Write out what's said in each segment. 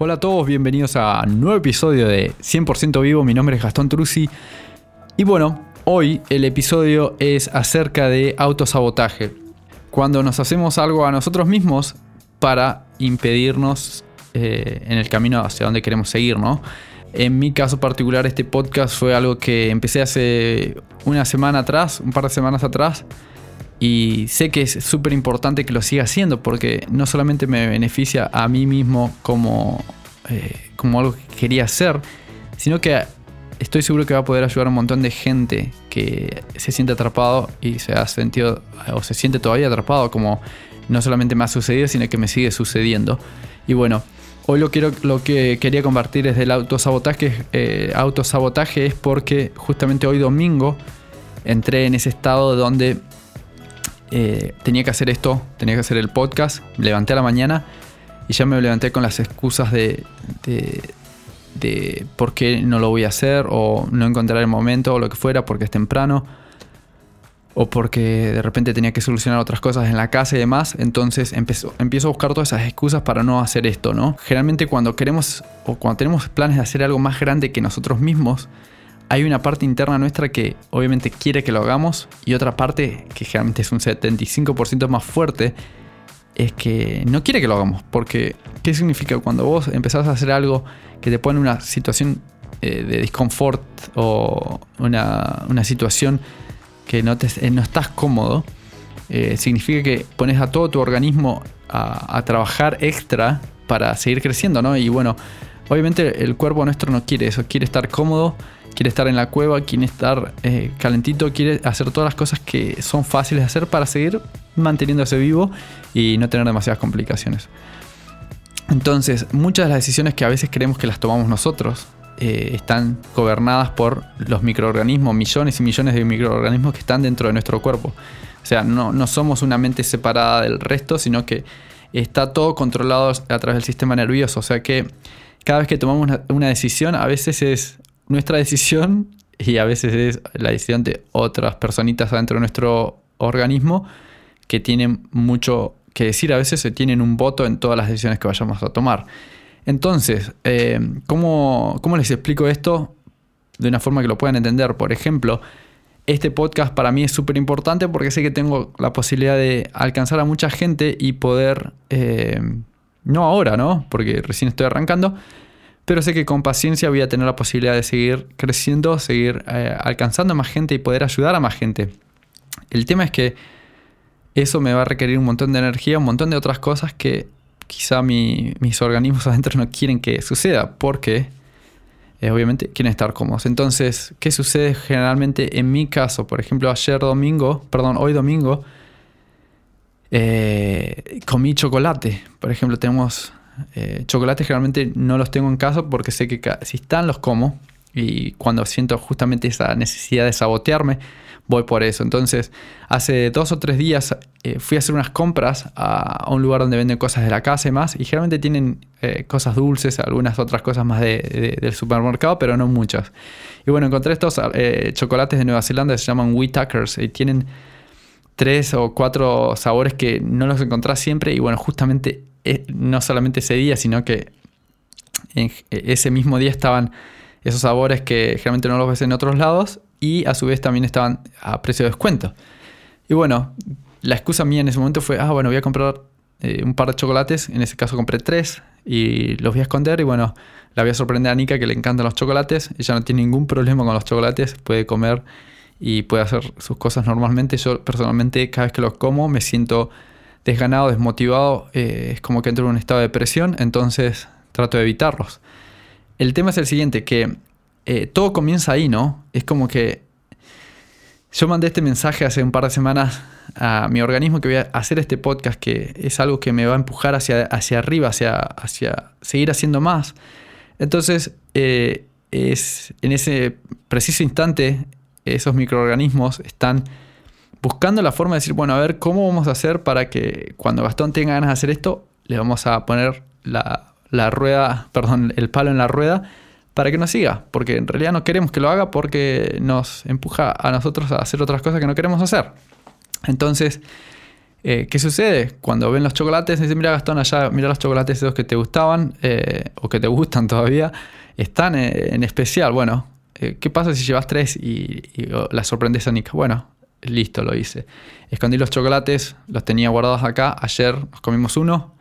Hola a todos, bienvenidos a un nuevo episodio de 100% Vivo. Mi nombre es Gastón Truzzi. Y bueno, hoy el episodio es acerca de autosabotaje. Cuando nos hacemos algo a nosotros mismos para impedirnos eh, en el camino hacia donde queremos seguir, ¿no? En mi caso particular, este podcast fue algo que empecé hace una semana atrás, un par de semanas atrás. Y sé que es súper importante que lo siga haciendo porque no solamente me beneficia a mí mismo como, eh, como algo que quería hacer, sino que estoy seguro que va a poder ayudar a un montón de gente que se siente atrapado y se ha sentido o se siente todavía atrapado como no solamente me ha sucedido, sino que me sigue sucediendo. Y bueno, hoy lo, quiero, lo que quería compartir es del autosabotaje. Eh, autosabotaje es porque justamente hoy domingo entré en ese estado donde eh, tenía que hacer esto, tenía que hacer el podcast, me levanté a la mañana y ya me levanté con las excusas de, de, por qué no lo voy a hacer o no encontrar el momento o lo que fuera porque es temprano o porque de repente tenía que solucionar otras cosas en la casa y demás, entonces empiezo, empiezo a buscar todas esas excusas para no hacer esto, ¿no? Generalmente cuando queremos o cuando tenemos planes de hacer algo más grande que nosotros mismos, hay una parte interna nuestra que obviamente quiere que lo hagamos y otra parte que generalmente es un 75% más fuerte es que no quiere que lo hagamos. Porque, ¿qué significa cuando vos empezás a hacer algo que te pone en una situación eh, de disconfort o una, situación que no, te, eh, no estás cómodo? Eh, significa que pones a todo tu organismo a, a, trabajar extra para seguir creciendo, ¿no? Y bueno, obviamente el cuerpo nuestro no quiere eso, quiere estar cómodo quiere estar en la cueva, quiere estar eh, calentito, quiere hacer todas las cosas que son fáciles de hacer para seguir manteniéndose vivo y no tener demasiadas complicaciones. Entonces, muchas de las decisiones que a veces creemos que las tomamos nosotros eh, están gobernadas por los microorganismos, millones y millones de microorganismos que están dentro de nuestro cuerpo. O sea, no, no somos una mente separada del resto, sino que está todo controlado a través del sistema nervioso. O sea que cada vez que tomamos una decisión, a veces es nuestra decisión y a veces es la decisión de otras personitas adentro de nuestro organismo que tienen mucho que decir, a veces se tienen un voto en todas las decisiones que vayamos a tomar. Entonces, eh, ¿cómo, ¿cómo les explico esto de una forma que lo puedan entender? Por ejemplo, este podcast para mí es súper importante porque sé que tengo la posibilidad de alcanzar a mucha gente y poder, eh, no ahora, ¿no? Porque recién estoy arrancando, pero sé que con paciencia voy a tener la posibilidad de seguir creciendo, seguir eh, alcanzando a más gente y poder ayudar a más gente. El tema es que eso me va a requerir un montón de energía, un montón de otras cosas que quizá mis organismos adentro no quieren que suceda, porque eh, obviamente quieren estar cómodos. Entonces, ¿qué sucede generalmente en mi caso? Por ejemplo, ayer domingo, perdón, hoy domingo, eh, comí chocolate. Por ejemplo, tenemos eh, chocolates generalmente no los tengo en casa porque sé que si están los como y cuando siento justamente esa necesidad de sabotearme, voy por eso. Entonces, hace dos o tres días eh, fui a hacer unas compras a, un lugar donde venden cosas de la casa y más, y generalmente tienen eh, cosas dulces, algunas otras cosas más del supermercado, pero no muchas. Y bueno, encontré estos chocolates de Nueva Zelanda se llaman Tuckers y tienen tres o cuatro sabores que no los encontrás siempre, y bueno, justamente eh, no solamente ese día, sino que en ese mismo día estaban esos sabores que generalmente no los ves en otros lados y a su vez también estaban a precio de descuento. Y bueno, la excusa mía en ese momento fue, ah, bueno, voy a comprar eh, un par de chocolates, en ese caso compré tres y los voy a esconder y bueno, la voy a sorprender a Nika que le encantan los chocolates, ella no tiene ningún problema con los chocolates, puede comer y puede hacer sus cosas normalmente. Yo personalmente cada vez que los como me siento desganado, desmotivado, eh, es como que entro en un estado de depresión, entonces trato de evitarlos. El tema es el siguiente, que eh, todo comienza ahí, ¿no? Es como que yo mandé este mensaje hace un par de semanas a mi organismo que voy a hacer este podcast, que es algo que me va a empujar hacia, hacia arriba, hacia, hacia seguir haciendo más. Entonces, eh, es en ese preciso instante esos microorganismos están buscando la forma de decir, bueno, a ver, ¿cómo vamos a hacer para que cuando Gastón tenga ganas de hacer esto, le vamos a poner la, la rueda, perdón, el palo en la rueda para que nos siga? Porque en realidad no queremos que lo haga porque nos empuja a nosotros a hacer otras cosas que no queremos hacer. Entonces, eh, ¿qué sucede? Cuando ven los chocolates, dicen, mira Gastón, allá, mira los chocolates esos que te gustaban eh, o que te gustan todavía, están eh, en especial. Bueno, ¿qué pasa si llevas tres y, y la sorprendes a Nick? Bueno, listo, lo hice. Escondí los chocolates, los tenía guardados acá. Ayer nos comimos uno.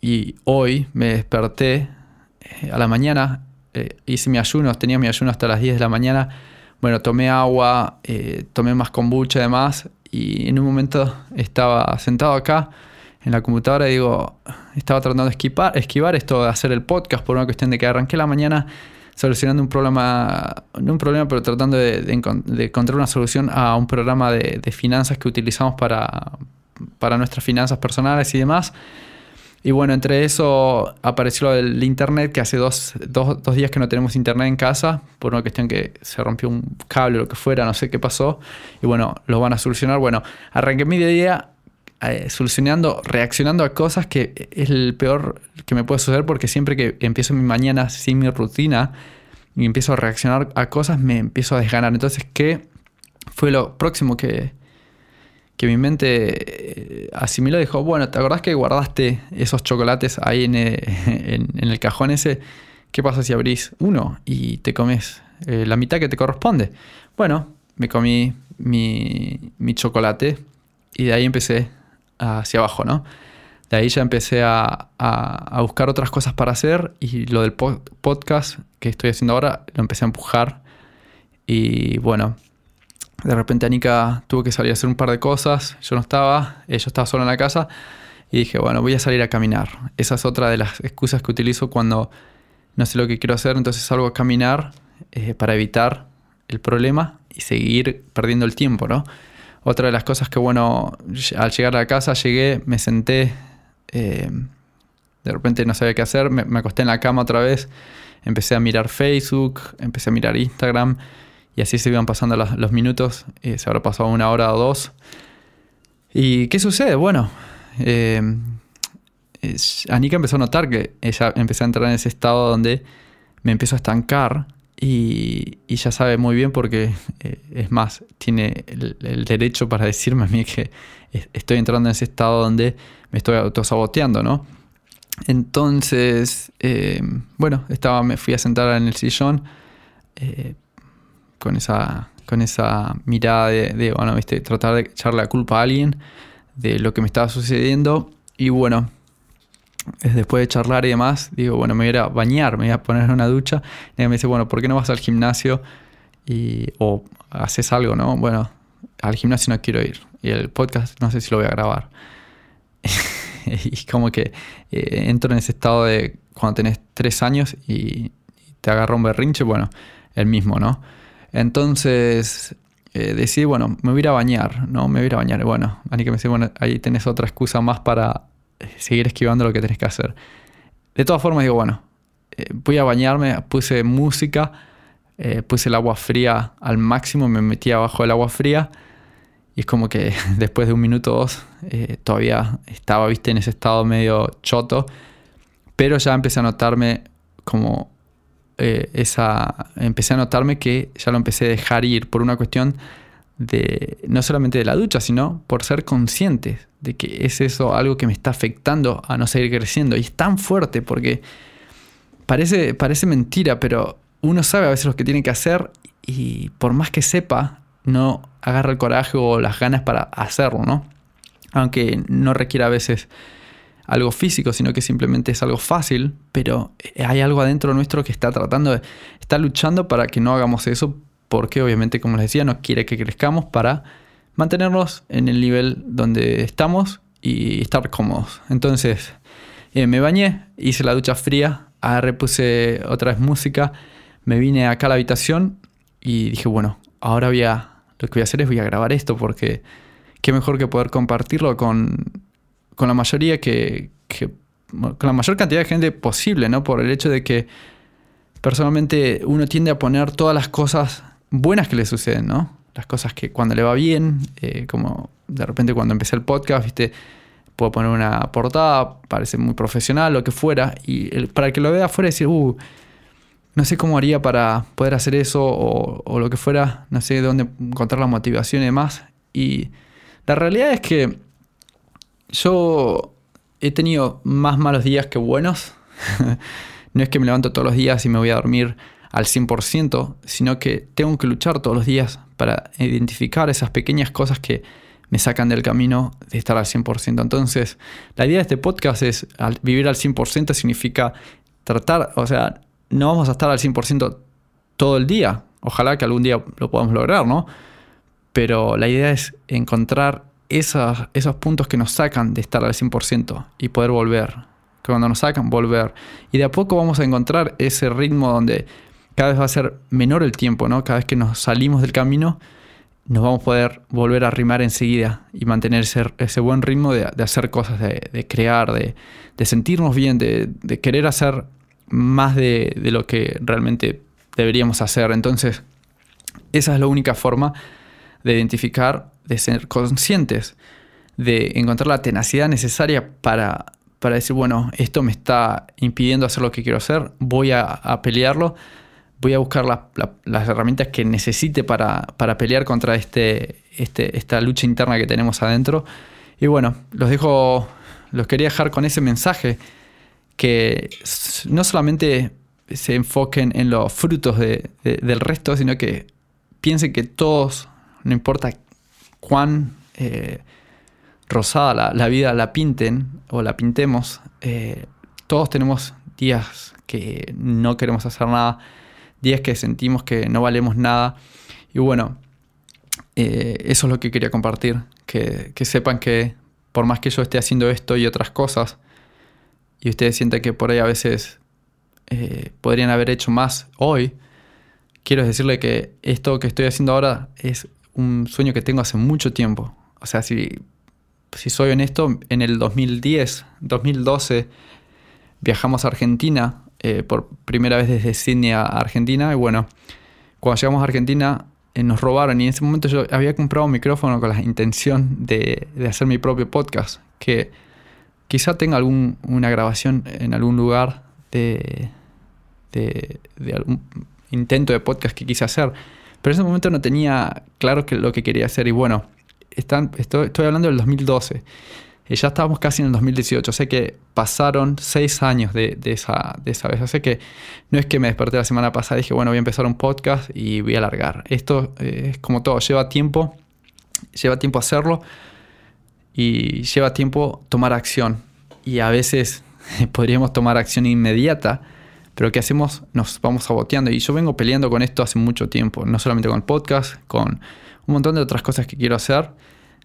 y hoy me desperté a la mañana, hice mi ayuno, tenía mi ayuno hasta las 10 de la mañana bueno, tomé agua, eh, tomé más kombucha además y en un momento estaba sentado acá en la computadora y digo, estaba tratando de esquivar, esquivar esto de hacer el podcast por una cuestión de que arranqué la mañana solucionando un problema, no un problema, pero tratando de, encontrar una solución a un programa de, de finanzas que utilizamos para, para nuestras finanzas personales y demás. Y bueno, entre eso apareció el internet, que hace dos, días que no tenemos internet en casa, por una cuestión que se rompió un cable o lo que fuera, no sé qué pasó. Y bueno, lo van a solucionar. Bueno, arranqué mi día eh, solucionando, reaccionando a cosas que es el peor que me puede suceder porque siempre que empiezo mi mañana sin mi rutina y empiezo a reaccionar a cosas, me empiezo a desganar. Entonces, ¿qué fue lo próximo que, que mi mente eh, asimiló dijo, bueno, ¿te acordás que guardaste esos chocolates ahí en, eh, el cajón ese? ¿Qué pasa si abrís uno y te comes eh, la mitad que te corresponde? Bueno, me comí mi, chocolate y de ahí empecé hacia abajo, ¿no? De ahí ya empecé a, a, buscar otras cosas para hacer y lo del podcast que estoy haciendo ahora lo empecé a empujar. Y bueno, de repente Anika tuvo que salir a hacer un par de cosas, yo no estaba, yo estaba solo en la casa y dije, bueno, voy a salir a caminar. Esa es otra de las excusas que utilizo cuando no sé lo que quiero hacer, entonces salgo a caminar eh, para evitar el problema y seguir perdiendo el tiempo, ¿no? Otra de las cosas que, bueno, al llegar a la casa llegué, me senté, eh, de repente no sabía qué hacer, me, acosté en la cama otra vez, empecé a mirar Facebook, empecé a mirar Instagram, y así se iban pasando los, minutos, eh, se habrá pasado una hora o dos. ¿Y qué sucede? Bueno, eh, Anika empezó a notar que ella empezó a entrar en ese estado donde me empiezo a estancar y, ya sabe muy bien porque eh, es más, tiene el, derecho para decirme a mí que estoy entrando en ese estado donde me estoy autosaboteando, ¿no? Entonces, eh, bueno, estaba, me fui a sentar en el sillón, con esa, con esa mirada de, bueno, ¿viste? tratar de echarle la culpa a alguien de lo que me estaba sucediendo. Y bueno, después de charlar y demás, digo, bueno, me voy a bañar, me voy a poner en una ducha. Y ella me dice, bueno, ¿por qué no vas al gimnasio y, o haces algo, no? Bueno, al gimnasio no quiero ir. Y el podcast no sé si lo voy a grabar. y como que eh, entro en ese estado de cuando tenés tres años y, te agarra un berrinche, bueno, el mismo, ¿no? Entonces eh, decidí, bueno, me voy a ir a bañar, ¿no? Me voy a ir a bañar. Bueno, que me dice, bueno, ahí tenés otra excusa más para seguir esquivando lo que tenés que hacer. De todas formas, digo, bueno, eh, voy a bañarme, puse música, puse el agua fría al máximo, me metí abajo del agua fría. Y es como que después de un minuto o dos todavía estaba, viste, en ese estado medio choto. Pero ya empecé a notarme como eh, esa, empecé a notarme que ya lo empecé a dejar ir por una cuestión de no solamente de la ducha, sino por ser consciente de que es eso algo que me está afectando a no seguir creciendo. Y es tan fuerte porque parece, parece mentira, pero uno sabe a veces lo que tiene que hacer y por más que sepa, no agarra el coraje o las ganas para hacerlo, ¿no? Aunque no requiera a veces algo físico, sino que simplemente es algo fácil, pero hay algo adentro nuestro que está tratando de, está luchando para que no hagamos eso, porque obviamente, como les decía, no quiere que crezcamos para mantenernos en el nivel donde estamos y estar cómodos. Entonces, eh, me bañé, hice la ducha fría, repuse otra vez música, me vine acá a la habitación y dije, bueno, ahora voy a, lo que voy a hacer es voy a grabar esto porque qué mejor que poder compartirlo con con la mayoría que, con la mayor cantidad de gente posible, ¿no? Por el hecho de que personalmente uno tiende a poner todas las cosas buenas que le suceden, ¿no? Las cosas que cuando le va bien, eh, como de repente cuando empecé el podcast, viste, puedo poner una portada, parece muy profesional, lo que fuera, y para el que lo vea afuera decir, uh, no sé cómo haría para poder hacer eso o, o, lo que fuera, no sé dónde encontrar la motivación y demás. Y la realidad es que yo he tenido más malos días que buenos. no es que me levanto todos los días y me voy a dormir al 100%, sino que tengo que luchar todos los días para identificar esas pequeñas cosas que me sacan del camino de estar al 100%. Entonces, la idea de este podcast es vivir al 100% significa tratar, o sea, no vamos a estar al 100% todo el día. Ojalá que algún día lo podamos lograr, ¿no? Pero la idea es encontrar esos, puntos que nos sacan de estar al 100% y poder volver. Que cuando nos sacan, volver. Y de a poco vamos a encontrar ese ritmo donde cada vez va a ser menor el tiempo, ¿no? Cada vez que nos salimos del camino, nos vamos a poder volver a rimar enseguida y mantener ese, buen ritmo de, hacer cosas, de, crear, de, sentirnos bien, de, querer hacer más de, lo que realmente deberíamos hacer. Entonces, esa es la única forma de identificar, de ser conscientes, de encontrar la tenacidad necesaria para, para decir, bueno, esto me está impidiendo hacer lo que quiero hacer, voy a pelearlo voy a buscar las herramientas que necesite para, pelear contra este, este, esta lucha interna que tenemos adentro. Y bueno, los dejo, los quería dejar con ese mensaje que no solamente se enfoquen en los frutos del resto, sino que piensen que todos, no importa cuán eh, rosada la, vida la pinten o la pintemos, eh, todos tenemos días que no queremos hacer nada, días que sentimos que no valemos nada. Y bueno, eh, eso es lo que quería compartir, que, sepan que por más que yo esté haciendo esto y otras cosas, y ustedes sienten que por ahí a veces eh, podrían haber hecho más hoy, quiero decirle que esto que estoy haciendo ahora es un sueño que tengo hace mucho tiempo. O sea, si, si soy honesto, en el 2010, 2012, viajamos a Argentina eh, por primera vez desde Sydney a Argentina. Y bueno, cuando llegamos a Argentina eh, nos robaron y en ese momento yo había comprado un micrófono con la intención de, hacer mi propio podcast, que quizá tenga alguna grabación en algún lugar de, de, algún intento de podcast que quise hacer. Pero en ese momento no tenía claro que, lo que quería hacer y bueno, están, estoy, estoy hablando del 2012. Y ya estábamos casi en el 2018. Sé que pasaron seis años de, esa, de esa vez. Sé que no es que me desperté la semana pasada y dije, bueno, voy a empezar un podcast y voy a alargar. Esto eh, es como todo, lleva tiempo. Lleva tiempo hacerlo y lleva tiempo tomar acción. Y a veces podríamos tomar acción inmediata, pero ¿qué hacemos? Nos vamos saboteando. Y yo vengo peleando con esto hace mucho tiempo. No solamente con el podcast, con un montón de otras cosas que quiero hacer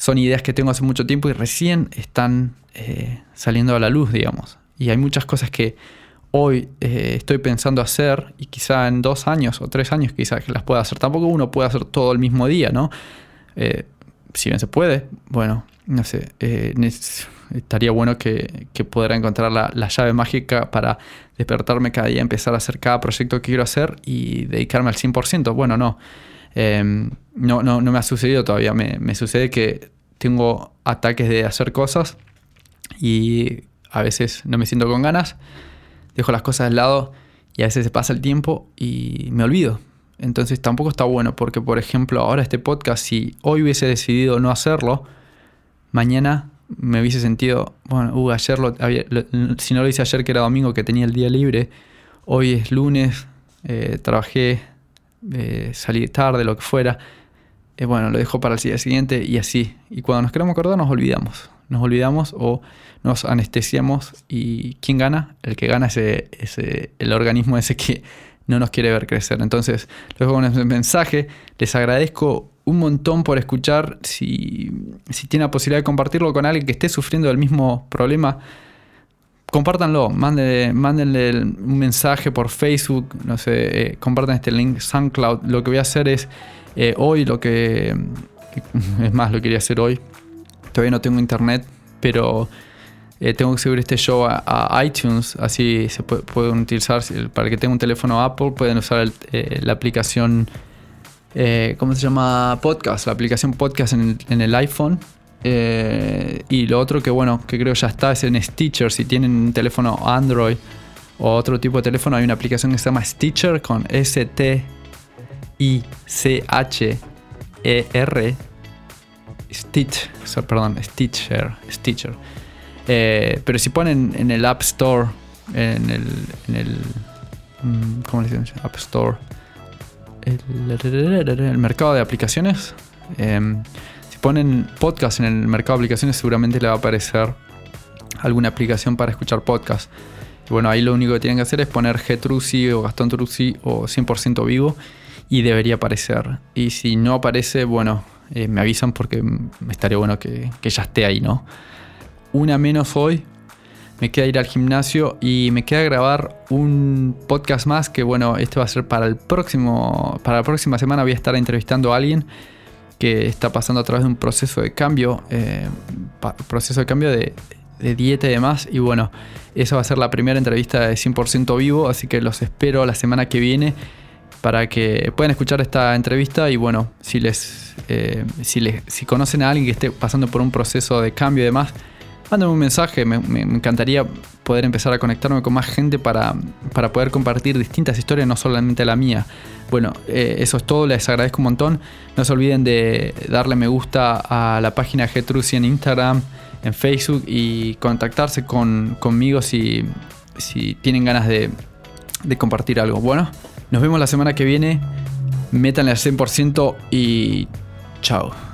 son ideas que tengo hace mucho tiempo y recién están eh, saliendo a la luz, digamos. Y hay muchas cosas que hoy eh, estoy pensando hacer y quizá en dos años o tres años quizá que las pueda hacer. Tampoco uno puede hacer todo el mismo día, ¿no? Eh, si bien se puede, bueno, no sé, estaría bueno que, que pudiera encontrar la, la, llave mágica para despertarme cada día, empezar a hacer cada proyecto que quiero hacer y dedicarme al 100%. Bueno, no. Em, no, no, no, me ha sucedido todavía. Me, sucede que tengo ataques de hacer cosas y a veces no me siento con ganas, dejo las cosas de lado y a veces se pasa el tiempo y me olvido. Entonces tampoco está bueno porque, por ejemplo, ahora este podcast, si hoy hubiese decidido no hacerlo, mañana me hubiese sentido, bueno, uh, ayer lo, si no lo hice ayer que era domingo, que tenía el día libre, hoy es lunes, eh, trabajé eh, salir tarde, lo que fuera. Eh, bueno, lo dejo para el día siguiente y así. Y cuando nos queremos acordar nos olvidamos. Nos olvidamos o nos anestesiamos y ¿quién gana? El que gana es ese, el organismo ese que no nos quiere ver crecer. Entonces, luego con ese mensaje, les agradezco un montón por escuchar. Si, si tienen la posibilidad de compartirlo con alguien que esté sufriendo del mismo problema, compártanlo, mándenle, un mensaje por Facebook, no sé, eh, compartan este link SoundCloud. Lo que voy a hacer es eh, hoy, lo que es más, lo quería hacer hoy. Todavía no tengo internet, pero eh, tengo que subir este show a, iTunes, así se pueden utilizar, para que tenga un teléfono Apple, pueden usar la aplicación, ¿cómo se llama? Podcast, la aplicación podcast en el, iPhone. Y lo otro que bueno, que creo ya está, es en Stitcher, si tienen un teléfono Android o otro tipo de teléfono, hay una aplicación que se llama Stitcher con S-T-I-C-H-E-R. Stitch, perdón, Stitcher, Stitcher eh, pero si ponen en el App Store, en el, en el mm, ¿cómo le dicen? App Store, el, mercado de aplicaciones, em, ponen podcast en el mercado de aplicaciones, seguramente le va a aparecer alguna aplicación para escuchar podcast. Bueno, ahí lo único que tienen que hacer es poner G o Gastón Truzzi o 100% vivo y debería aparecer. Y si no aparece, bueno, eh, me avisan porque me estaría bueno que, que ya esté ahí, ¿no? una menos hoy. Me queda ir al gimnasio y me queda grabar un podcast más que bueno, este va a ser para el próximo, para la próxima semana voy a estar entrevistando a alguien que está pasando a través de un proceso de cambio, eh, proceso de cambio de, dieta y demás. Y bueno, esa va a ser la primera entrevista de 100% vivo, así que los espero la semana que viene para que puedan escuchar esta entrevista y bueno, si les, eh, si les, si conocen a alguien que esté pasando por un proceso de cambio y demás, mándame un mensaje, me, encantaría poder empezar a conectarme con más gente para, para, poder compartir distintas historias, no solamente la mía. Bueno, eh, eso es todo, les agradezco un montón. No se olviden de darle me gusta a la página Getruci en Instagram, en Facebook y contactarse con, conmigo si, si tienen ganas de, de compartir algo. Bueno, nos vemos la semana que viene. Métanle al 100% y chao.